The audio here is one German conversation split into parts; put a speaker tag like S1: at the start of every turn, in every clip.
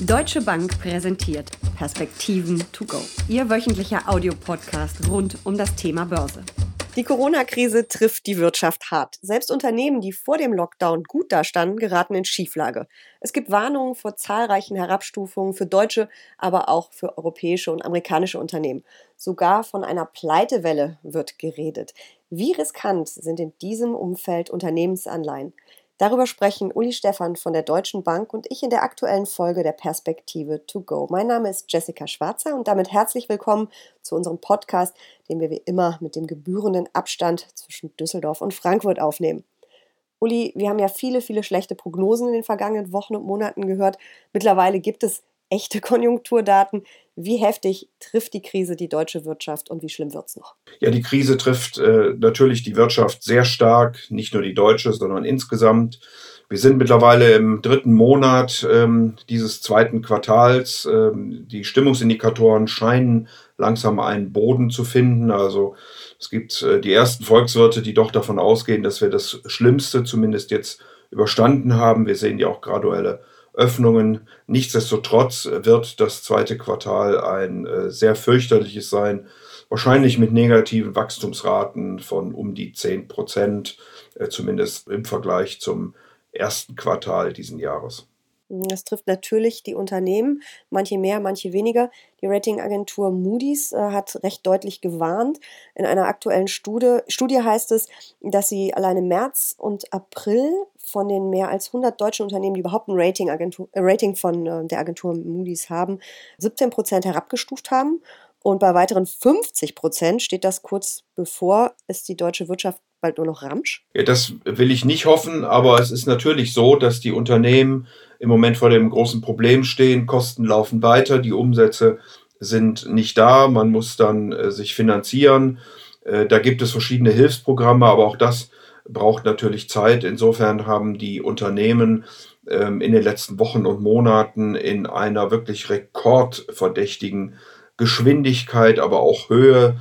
S1: Deutsche Bank präsentiert Perspektiven to go. Ihr wöchentlicher Audiopodcast rund um das Thema Börse.
S2: Die Corona-Krise trifft die Wirtschaft hart. Selbst Unternehmen, die vor dem Lockdown gut dastanden, geraten in Schieflage. Es gibt Warnungen vor zahlreichen Herabstufungen für deutsche, aber auch für europäische und amerikanische Unternehmen. Sogar von einer Pleitewelle wird geredet. Wie riskant sind in diesem Umfeld Unternehmensanleihen? Darüber sprechen Uli Stephan von der Deutschen Bank und ich in der aktuellen Folge der Perspektive to go. Mein Name ist Jessica Schwarzer und damit herzlich willkommen zu unserem Podcast, den wir wie immer mit dem gebührenden Abstand zwischen Düsseldorf und Frankfurt aufnehmen. Uli, wir haben ja viele, viele schlechte Prognosen in den vergangenen Wochen und Monaten gehört. Mittlerweile gibt es echte Konjunkturdaten. Wie heftig trifft die Krise die deutsche Wirtschaft und wie schlimm wird es noch?
S3: Ja, die Krise trifft äh, natürlich die Wirtschaft sehr stark, nicht nur die deutsche, sondern insgesamt. Wir sind mittlerweile im dritten Monat ähm, dieses zweiten Quartals. Ähm, die Stimmungsindikatoren scheinen langsam einen Boden zu finden. Also es gibt äh, die ersten Volkswirte, die doch davon ausgehen, dass wir das Schlimmste zumindest jetzt überstanden haben. Wir sehen ja auch graduelle Öffnungen. Nichtsdestotrotz wird das zweite Quartal ein äh, sehr fürchterliches sein, wahrscheinlich mit negativen Wachstumsraten von um die 10 Prozent, äh, zumindest im Vergleich zum ersten Quartal diesen Jahres.
S2: Das trifft natürlich die Unternehmen, manche mehr, manche weniger. Die Ratingagentur Moody's äh, hat recht deutlich gewarnt. In einer aktuellen Studie, Studie heißt es, dass sie allein im März und April von den mehr als 100 deutschen Unternehmen, die überhaupt ein Rating, Agentur, äh, Rating von äh, der Agentur Moody's haben, 17 Prozent herabgestuft haben. Und bei weiteren 50 Prozent steht das kurz bevor es die deutsche Wirtschaft bald nur noch Ramsch?
S3: Ja, das will ich nicht hoffen, aber es ist natürlich so, dass die Unternehmen im Moment vor dem großen Problem stehen. Kosten laufen weiter, die Umsätze sind nicht da, man muss dann äh, sich finanzieren. Äh, da gibt es verschiedene Hilfsprogramme, aber auch das braucht natürlich Zeit. Insofern haben die Unternehmen ähm, in den letzten Wochen und Monaten in einer wirklich rekordverdächtigen Geschwindigkeit, aber auch Höhe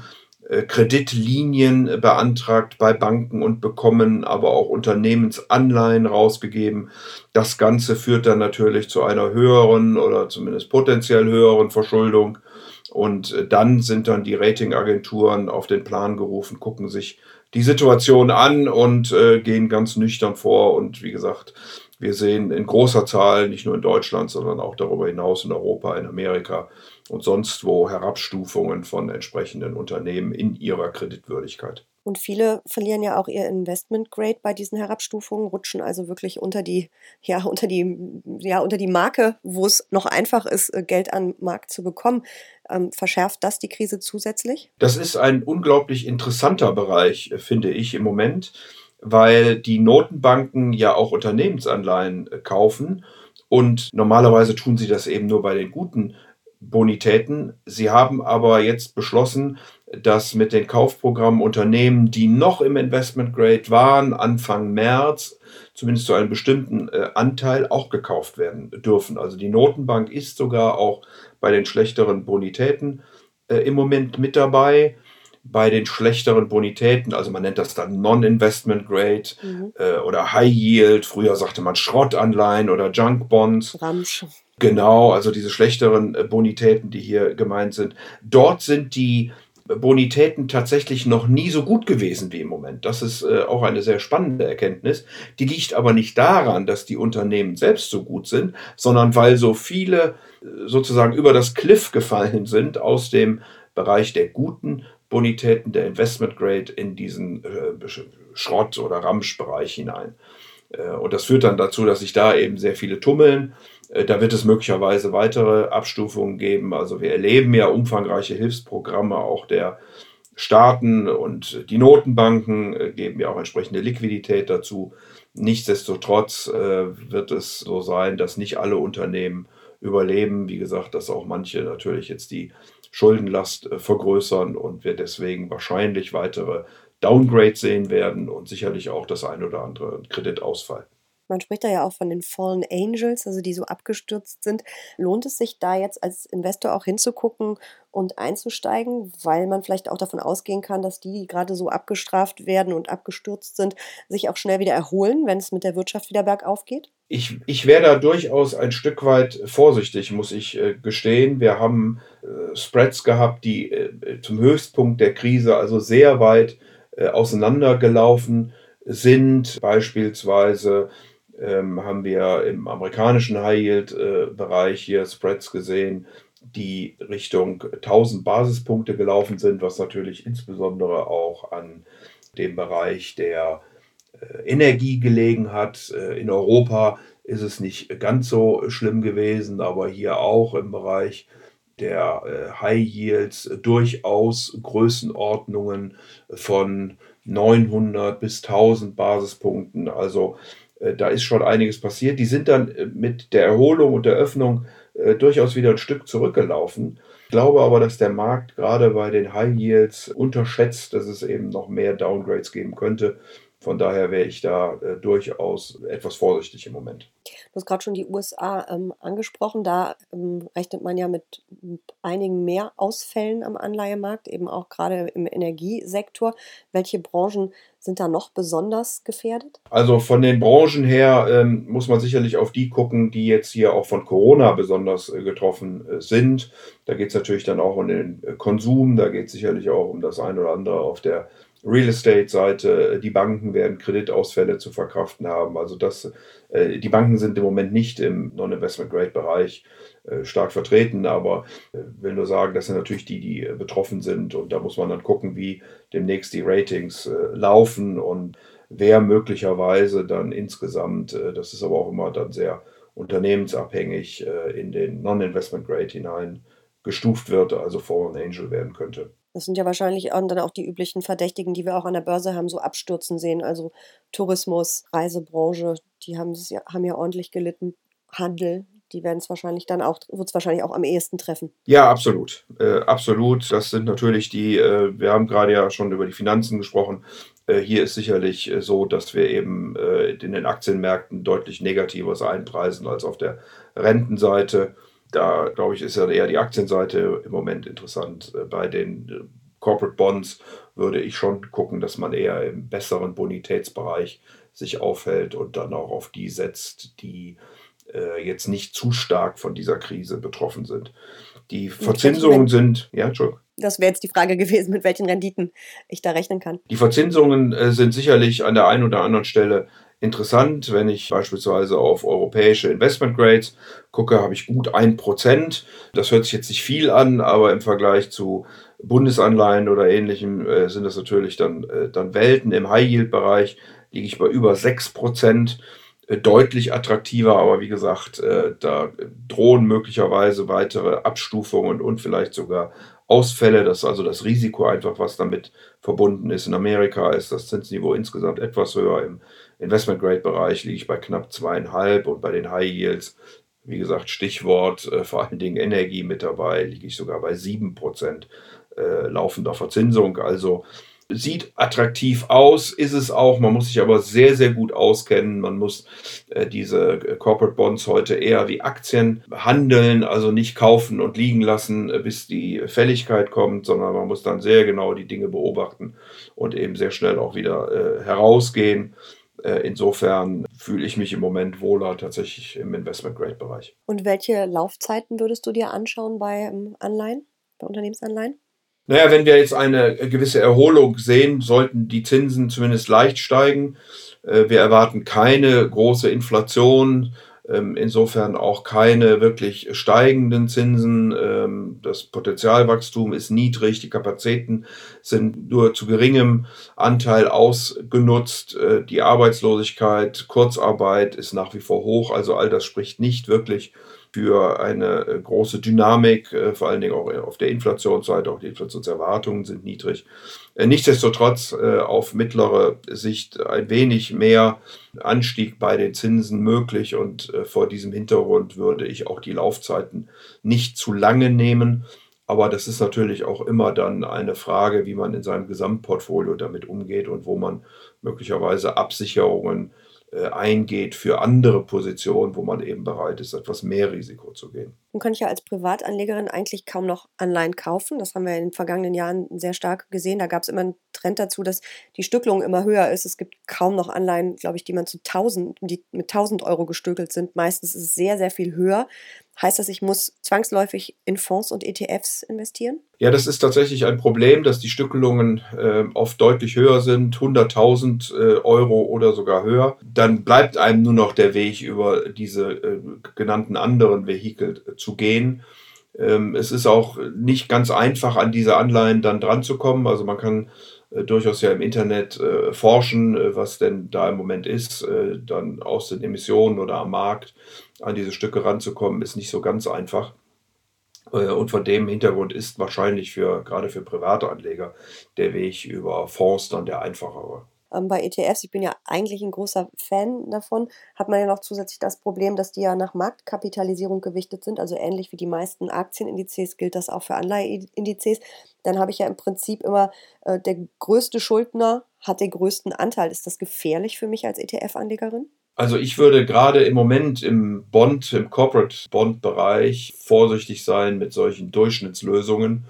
S3: Kreditlinien beantragt bei Banken und bekommen aber auch Unternehmensanleihen rausgegeben. Das Ganze führt dann natürlich zu einer höheren oder zumindest potenziell höheren Verschuldung. Und äh, dann sind dann die Ratingagenturen auf den Plan gerufen, gucken sich die Situation an und äh, gehen ganz nüchtern vor. Und wie gesagt, wir sehen in großer Zahl, nicht nur in Deutschland, sondern auch darüber hinaus in Europa, in Amerika, und sonst wo Herabstufungen von entsprechenden Unternehmen in ihrer Kreditwürdigkeit.
S2: Und viele verlieren ja auch ihr Investment Grade bei diesen Herabstufungen, rutschen also wirklich unter die, ja, unter die, ja, unter die Marke, wo es noch einfach ist, äh, Geld an Markt zu bekommen. Ähm, verschärft das die Krise zusätzlich?
S3: Das ist ein unglaublich interessanter Bereich, äh, finde ich im Moment, weil die Notenbanken ja auch Unternehmensanleihen äh, kaufen. Und normalerweise tun sie das eben nur bei den guten Bonitäten. Sie haben aber jetzt beschlossen, dass mit den Kaufprogrammen Unternehmen, die noch im Investment Grade waren, Anfang März, zumindest zu einem bestimmten äh, Anteil auch gekauft werden dürfen. Also die Notenbank ist sogar auch bei den schlechteren Bonitäten äh, im Moment mit dabei. Bei den schlechteren Bonitäten, also man nennt das dann Non-Investment Grade mhm. äh, oder High Yield, früher sagte man Schrottanleihen oder Junk Bonds. Ramsch. Genau, also diese schlechteren äh, Bonitäten, die hier gemeint sind. Dort sind die Bonitäten tatsächlich noch nie so gut gewesen wie im Moment. Das ist äh, auch eine sehr spannende Erkenntnis. Die liegt aber nicht daran, dass die Unternehmen selbst so gut sind, sondern weil so viele äh, sozusagen über das Cliff gefallen sind aus dem Bereich der guten Bonitäten der Investment Grade in diesen äh, Schrott- oder Ramsch-Bereich hinein. Äh, und das führt dann dazu, dass sich da eben sehr viele tummeln da wird es möglicherweise weitere Abstufungen geben. Also wir erleben ja umfangreiche Hilfsprogramme auch der Staaten und die Notenbanken äh, geben ja auch entsprechende Liquidität dazu. Nichtsdestotrotz äh, wird es so sein, dass nicht alle Unternehmen überleben. Wie gesagt, dass auch manche natürlich jetzt die Schuldenlast vergrößern und wir deswegen wahrscheinlich weitere Downgrades sehen werden und sicherlich auch das ein oder andere Kreditausfall.
S2: Man spricht da ja auch von den Fallen Angels, also die so abgestürzt sind. Lohnt es sich da jetzt als Investor auch hinzugucken und einzusteigen, weil man vielleicht auch davon ausgehen kann, dass die, die gerade so abgestraft werden und abgestürzt sind, sich auch schnell wieder erholen, wenn es mit der Wirtschaft wieder bergauf geht?
S3: Ich, ich wäre da durchaus ein Stück weit vorsichtig, muss ich äh, gestehen. Wir haben äh, Spreads gehabt, die äh, zum Höchstpunkt der Krise also sehr weit auseinandergelaufen sind. Beispielsweise ähm, haben wir im amerikanischen High-Yield-Bereich hier Spreads gesehen, die Richtung 1000 Basispunkte gelaufen sind, was natürlich insbesondere auch an dem Bereich der äh, Energie gelegen hat. Äh, in Europa ist es nicht ganz so schlimm gewesen, aber hier auch im Bereich der äh, High Yields durchaus Größenordnungen von 900 bis 1000 Basispunkten. Also da ist schon einiges passiert. Die sind dann äh, mit der Erholung und der Öffnung äh, durchaus wieder ein Stück zurückgelaufen. Ich glaube aber, dass der Markt gerade bei den High Yields unterschätzt, dass es eben noch mehr Downgrades geben könnte. Von daher wäre ich da äh, durchaus etwas vorsichtig im Moment.
S2: Du hast gerade schon die USA ähm, angesprochen. Da ähm, rechnet man ja mit einigen mehr Ausfällen am Anleihemarkt, eben auch gerade im Energiesektor. Welche Branchen sind da noch besonders gefährdet?
S3: Also von den Branchen her ähm, muss man sicherlich auf die gucken, die jetzt hier auch von Corona besonders äh, getroffen äh, sind. Da geht es natürlich dann auch um den äh, Konsum, da geht es sicherlich auch um das eine oder andere auf der Real Estate-Seite, die Banken werden Kreditausfälle zu verkraften haben. Also das, äh, die Banken sind im Moment nicht im Non-Investment-Grade-Bereich äh, stark vertreten, aber äh, will nur sagen, das sind natürlich die, die betroffen sind und da muss man dann gucken, wie demnächst die Ratings laufen und wer möglicherweise dann insgesamt, das ist aber auch immer dann sehr unternehmensabhängig, in den Non-Investment-Grade hinein gestuft wird, also Fallen Angel werden könnte.
S2: Das sind ja wahrscheinlich auch dann auch die üblichen Verdächtigen, die wir auch an der Börse haben, so abstürzen sehen. Also Tourismus, Reisebranche, die haben, ja, haben ja ordentlich gelitten. Handel, die werden es wahrscheinlich dann auch, wird es wahrscheinlich auch am ehesten treffen.
S3: Ja, absolut. Äh, absolut. Das sind natürlich die, äh, wir haben gerade ja schon über die Finanzen gesprochen. Äh, hier ist sicherlich äh, so, dass wir eben äh, in den Aktienmärkten deutlich negatives einpreisen als auf der Rentenseite. Da, glaube ich, ist ja eher die Aktienseite im Moment interessant. Äh, bei den äh, Corporate Bonds würde ich schon gucken, dass man eher im besseren Bonitätsbereich sich aufhält und dann auch auf die setzt, die äh, jetzt nicht zu stark von dieser Krise betroffen sind. Die Verzinsungen sind, ja, Entschuldigung.
S2: Das wäre jetzt die Frage gewesen, mit welchen Renditen ich da rechnen kann.
S3: Die Verzinsungen äh, sind sicherlich an der einen oder anderen Stelle interessant. Wenn ich beispielsweise auf europäische Investment Grades gucke, habe ich gut 1%. Das hört sich jetzt nicht viel an, aber im Vergleich zu Bundesanleihen oder ähnlichem äh, sind das natürlich dann, äh, dann Welten. Im High-Yield-Bereich liege ich bei über 6%. Äh, deutlich attraktiver, aber wie gesagt, äh, da drohen möglicherweise weitere Abstufungen und vielleicht sogar Ausfälle. Das ist also das Risiko einfach, was damit verbunden ist. In Amerika ist das Zinsniveau insgesamt etwas höher. Im Investment-Grade-Bereich liege ich bei knapp zweieinhalb und bei den High Yields, wie gesagt, Stichwort äh, vor allen Dingen Energie mit dabei, liege ich sogar bei sieben Prozent äh, laufender Verzinsung. Also sieht attraktiv aus, ist es auch. Man muss sich aber sehr, sehr gut auskennen. Man muss äh, diese äh, Corporate Bonds heute eher wie Aktien handeln, also nicht kaufen und liegen lassen, äh, bis die Fälligkeit kommt, sondern man muss dann sehr genau die Dinge beobachten und eben sehr schnell auch wieder äh, herausgehen. Äh, insofern fühle ich mich im Moment wohler tatsächlich im Investment-Grade-Bereich.
S2: Und welche Laufzeiten würdest du dir anschauen bei ähm, Anleihen, bei Unternehmensanleihen?
S3: Naja, wenn wir jetzt eine gewisse Erholung sehen, sollten die Zinsen zumindest leicht steigen. Äh, wir erwarten keine große Inflation, insofern auch keine wirklich steigenden Zinsen. Ähm, das Potenzialwachstum ist niedrig, die Kapazitäten sind nur zu geringem Anteil ausgenutzt. Äh, die Arbeitslosigkeit, Kurzarbeit ist nach wie vor hoch, also all das spricht nicht wirklich für eine äh, große Dynamik, äh, vor allen Dingen auch auf der Inflationsseite, auch die Inflationserwartungen sind niedrig. Äh, nichtsdestotrotz auf mittlere Sicht ein wenig mehr Anstieg bei den Zinsen möglich und vor diesem Hintergrund würde ich auch die Laufzeiten nicht zu lange nehmen. Aber das ist natürlich auch immer dann eine Frage, wie man in seinem Gesamtportfolio damit umgeht und wo man möglicherweise Absicherungen äh, eingeht für andere Positionen, wo man eben bereit ist, etwas mehr Risiko zu gehen.
S2: Nun kann ich ja als Privatanlegerin eigentlich kaum noch Anleihen kaufen. Das haben wir in den vergangenen Jahren sehr stark gesehen. Da gab es immer einen Trend dazu, dass die Stückelung immer höher ist. Es gibt kaum noch Anleihen, glaube ich, die man zu 1000, die mit 1000 Euro gestückelt sind. Meistens ist es sehr, sehr viel höher. Heißt das, ich muss zwangsläufig in Fonds und ETFs investieren?
S3: Ja, das ist tatsächlich ein Problem, dass die Stückelungen äh, oft deutlich höher sind, 100.000 äh, Euro oder sogar höher. Dann bleibt einem nur noch der Weg über diese äh, genannten anderen Vehikel äh, zu gehen. Ähm, es ist auch nicht ganz einfach, an diese Anleihen dann dran zu kommen. Also man kann durchaus ja im Internet äh, forschen, was denn da im Moment ist, dann aus den Emissionen oder am Markt an diese Stücke ranzukommen, ist nicht so ganz einfach. Äh, und von dem Hintergrund ist wahrscheinlich für gerade für private Anleger der Weg über Fonds dann der einfachere.
S2: Ähm, bei ETFs, ich bin ja eigentlich ein großer Fan davon, hat man ja noch zusätzlich das Problem, dass die ja nach Marktkapitalisierung gewichtet sind, also ähnlich wie die meisten Aktienindizes gilt das auch für Anleiheindizes. Dann habe ich ja im Prinzip immer äh, der größte Schuldner hat den größten Anteil. Ist das gefährlich für mich als ETF-Anlegerin?
S3: Also ich würde gerade im Moment im Bond, im Corporate Bond-Bereich vorsichtig sein mit solchen Durchschnittslösungen,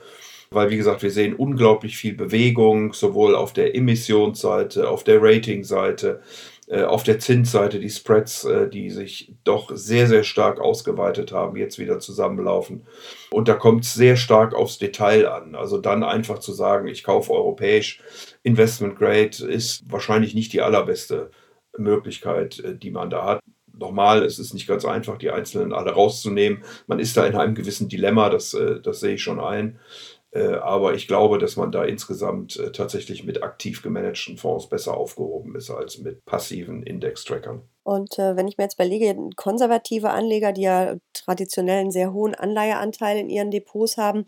S3: weil wie gesagt, wir sehen unglaublich viel Bewegung, sowohl auf der Emissionsseite, auf der Ratingseite, äh, auf der Zinsseite, die Spreads, äh, die sich doch sehr, sehr stark ausgeweitet haben, jetzt wieder zusammenlaufen. Und da kommt es sehr stark aufs Detail an. Also dann einfach zu sagen, ich kaufe europäisch, Investment Grade ist wahrscheinlich nicht die allerbeste Möglichkeit, äh, die man da hat. Nochmal, es ist nicht ganz einfach, die Einzelnen alle rauszunehmen. Man ist da in einem gewissen Dilemma, das, das sehe ich schon ein. Äh, aber ich glaube, dass man da insgesamt tatsächlich mit aktiv gemanagten Fonds besser aufgehoben ist als mit passiven Index-Trackern.
S2: Und äh, wenn ich mir jetzt überlege, konservative Anleger, die ja traditionell einen sehr hohen Anleiheanteil in ihren Depots haben,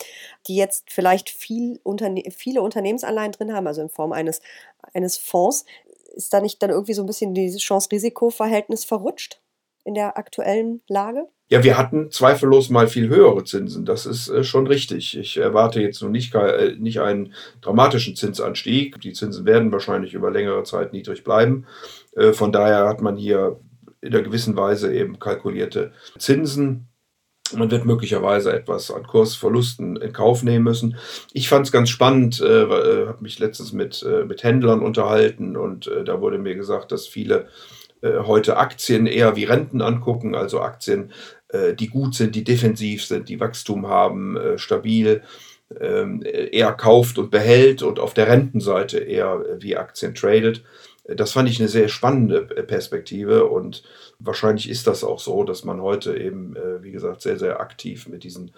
S2: die jetzt vielleicht viel Unterne viele Unternehmensanleihen drin haben, also in Form eines, eines Fonds, ist da nicht dann irgendwie so ein bisschen dieses Chance-Risiko-Verhältnis verrutscht in der aktuellen Lage?
S3: Ja, wir hatten zweifellos mal viel höhere Zinsen. Das ist äh, schon richtig. Ich erwarte jetzt noch nicht, äh, nicht einen dramatischen Zinsanstieg. Die Zinsen werden wahrscheinlich über längere Zeit niedrig bleiben. Äh, von daher hat man hier in einer gewissen Weise eben kalkulierte Zinsen. Man wird möglicherweise etwas an Kursverlusten in Kauf nehmen müssen. Ich fand es ganz spannend, äh, habe mich letztens mit, mit Händlern unterhalten und da wurde mir gesagt, dass viele heute Aktien eher wie Renten angucken, also Aktien, die gut sind, die defensiv sind, die Wachstum haben, stabil, ähm, eher kauft und behält und auf der Rentenseite eher wie Aktien tradet. Das fand ich eine sehr spannende Perspektive und wahrscheinlich ist das auch so, dass man heute eben, äh, wie gesagt, sehr, sehr aktiv mit diesen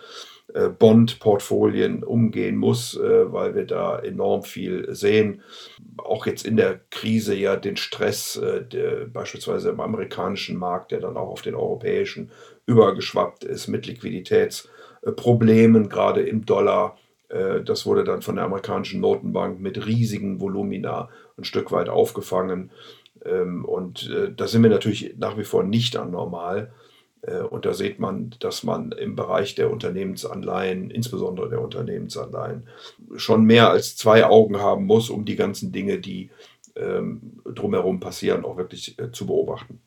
S3: äh, Bond-Portfolien umgehen muss, äh, weil wir da enorm viel sehen. Auch jetzt in der Krise ja den Stress, beispielsweise im amerikanischen Markt, der dann auch auf den europäischen übergeschwappt ist mit Liquiditätsproblemen, gerade im Dollar. Das wurde dann von der amerikanischen Notenbank mit riesigen Volumina ein Stück weit aufgefangen. Ähm, und äh, da sind wir natürlich nach wie vor nicht anormal. Äh, und da sieht man, dass man im Bereich der Unternehmensanleihen, insbesondere der Unternehmensanleihen, schon mehr als zwei Augen haben muss, um die ganzen Dinge, die ähm, drumherum passieren, auch wirklich äh, zu beobachten.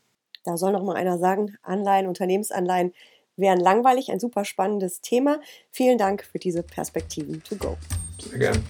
S2: Da soll noch mal einer sagen, Anleihen, Unternehmensanleihen wären langweilig, ein super spannendes Thema. Vielen Dank für diese Perspektiven to go.
S3: Sehr gerne.